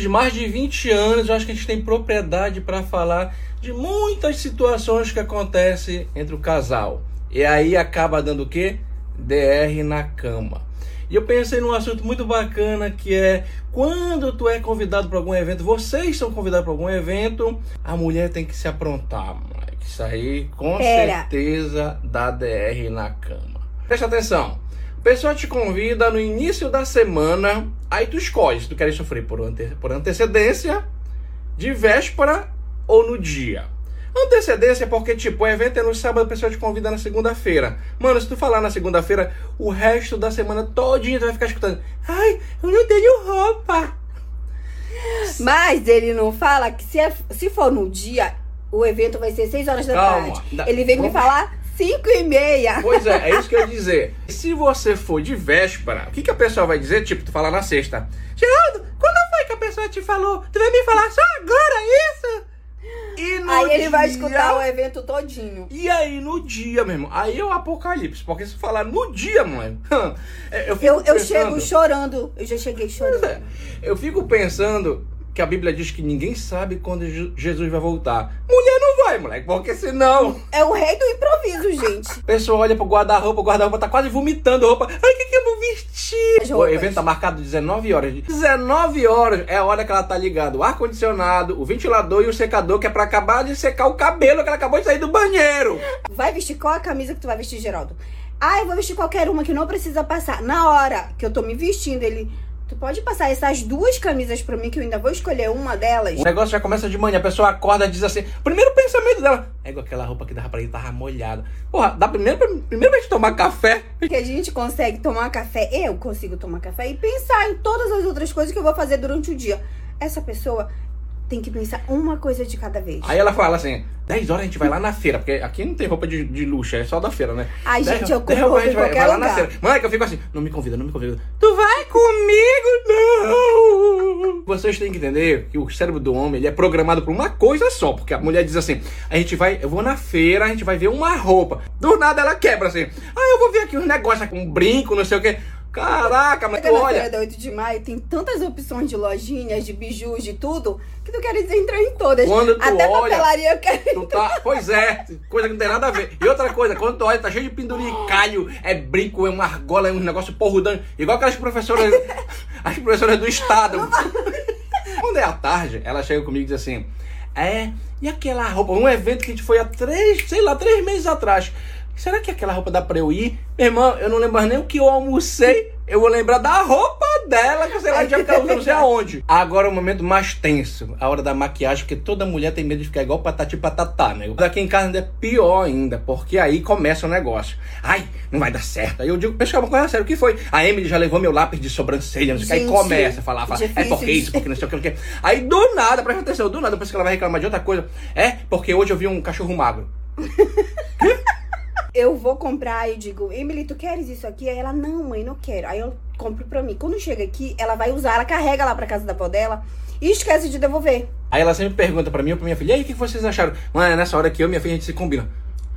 De mais de 20 anos, eu acho que a gente tem propriedade para falar de muitas situações que acontecem entre o casal. E aí acaba dando o quê? DR na cama. E eu pensei num assunto muito bacana que é quando tu é convidado para algum evento, vocês são convidados para algum evento, a mulher tem que se aprontar, moleque. Isso aí com Pera. certeza dá DR na cama. Presta atenção. Pessoa te convida no início da semana, aí tu escolhe se tu quer sofrer por, ante por antecedência, de véspera ou no dia. Antecedência é porque, tipo, o evento é no sábado, a pessoa te convida na segunda-feira. Mano, se tu falar na segunda-feira, o resto da semana todinha tu vai ficar escutando. Ai, eu não tenho roupa. Mas ele não fala que se, é- se for no dia, o evento vai ser 6 horas da Calma. tarde. Ele vem me vamos- falar 5 e meia. Pois é, é isso que eu ia dizer. Se você for de véspera, o que, que a pessoa vai dizer? Tipo, tu falar na sexta. Geraldo, quando foi que a pessoa te falou? Tu vai me falar só agora isso? E no Aí ele vai dia- escutar o evento todinho. E aí, no dia mesmo, aí é o apocalipse. Porque se falar no dia, mano. é, Eu, fico Eu, eu chego chorando. Eu já cheguei chorando. Pois é. Eu fico pensando que a Bíblia diz que ninguém sabe quando Je- Jesus vai voltar. Mulher vai, moleque, porque senão. É o rei do improviso, gente. A pessoa olha pro guarda-roupa, o guarda-roupa tá quase vomitando roupa. Ai, o que, que eu vou vestir? O evento tá marcado 19 horas. 19 horas é a hora que ela tá ligada. O ar-condicionado, o ventilador e o secador, que é pra acabar de secar o cabelo que ela acabou de sair do banheiro. Vai vestir qual a camisa que tu vai vestir, Geraldo? Ah, eu vou vestir qualquer uma que não precisa passar. Na hora que eu tô me vestindo, ele. Tu pode passar essas duas camisas pra mim, que eu ainda vou escolher uma delas. O negócio já começa de manhã, a pessoa acorda e diz assim: primeiro pensamento dela é igual aquela roupa que dava pra ir, tava molhada. Porra, dá primeiro, primeiro pra gente tomar café. Porque a gente consegue tomar café, eu consigo tomar café e pensar em todas as outras coisas que eu vou fazer durante o dia. Essa pessoa tem que pensar uma coisa de cada vez. Aí ela fala assim: 10 horas a gente vai lá na feira, porque aqui não tem roupa de, de luxo, é só da feira, né? Ai, gente, eu gente em vai, qualquer vai lá na lugar. feira. Mãe, que eu fico assim: não me convida, não me convida. Tu vai comigo, não! Vocês têm que entender que o cérebro do homem ele é programado por uma coisa só, porque a mulher diz assim: a gente vai, eu vou na feira, a gente vai ver uma roupa. Do nada ela quebra assim: ah, eu vou ver aqui uns negócios com um brinco, não sei o quê. Caraca, mas na feira olha. da 8 de maio, tem tantas opções de lojinhas, de bijus, de tudo, que tu queres entrar em todas. Quando tu Até olha- papelaria eu quero. Tu tá, pois é, coisa que não tem nada a ver. E outra coisa, quando tu olha, tá cheio de penduricalho, é brinco, é uma argola, é um negócio porrudando. Igual aquelas professoras, as professoras do estado. Quando é à tarde, ela chega comigo e diz assim: É, e aquela roupa? Um evento que a gente foi há três, sei lá, três meses atrás. Será que aquela roupa dá pra eu ir? Meu irmão, eu não lembro nem o que eu almocei. Eu vou lembrar da roupa dela, que sei lá, já que ela usa não sei aonde. Agora é o momento mais tenso, a hora da maquiagem, porque toda mulher tem medo de ficar igual patati patatá, né? Daqui em casa ainda é pior ainda, porque aí começa o negócio. Ai, não vai dar certo. Aí eu digo, pessoal, uma coisa séria, o que foi? A Emily já levou meu lápis de sobrancelha, não sei o que, aí começa a falar, fala, é porque isso, porque não sei o que, não sei o que. Aí do nada, presta atenção, do nada, depois que ela vai reclamar de outra coisa, é porque hoje eu vi um cachorro magro. Eu vou comprar e digo, Emily, tu queres isso aqui? Aí ela, não, mãe, não quero. Aí eu compro pra mim. Quando chega aqui, ela vai usar, ela carrega lá pra casa da avó dela e esquece de devolver. Aí ela sempre pergunta pra mim ou pra minha filha, e aí, o que vocês acharam? Mãe, nessa hora que eu e minha filha a gente se combina.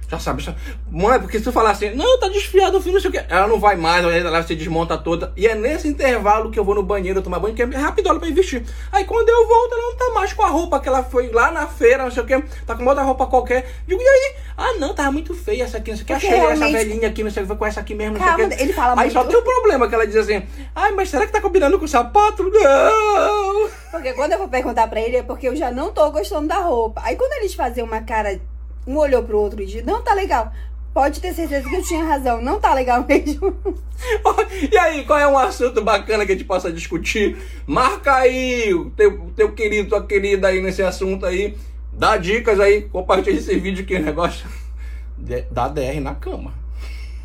Já sabe, já... Mãe, porque se tu falar assim, não, tá desfiado o filme, não sei o que. Ela não vai mais, ela se desmonta toda. E é nesse intervalo que eu vou no banheiro tomar banho, que é rápido pra ir vestir. Aí quando eu volto, ela não tá mais com a roupa que ela foi lá na feira, não sei o que. Tá com outra roupa qualquer. Digo, e aí? Ah, não, tava muito feia essa aqui, não sei o que. Achei essa realmente- velhinha aqui, não sei o que, foi com essa aqui mesmo, não sei o Calma, que. ele fala Aí muito. só tem um problema que ela diz assim, ai, mas será que tá combinando com o sapato? Não! Porque quando eu vou perguntar pra ele é porque eu já não tô gostando da roupa. Aí quando eles fazem uma cara, um olhou pro outro e diz, não tá legal. Pode ter certeza que eu tinha razão, não tá legal mesmo. E aí, qual é um assunto bacana que a gente possa discutir? Marca aí o teu, teu querido, tua querida aí nesse assunto aí. Dá dicas aí, compartilha esse vídeo que o negócio dá DR na cama.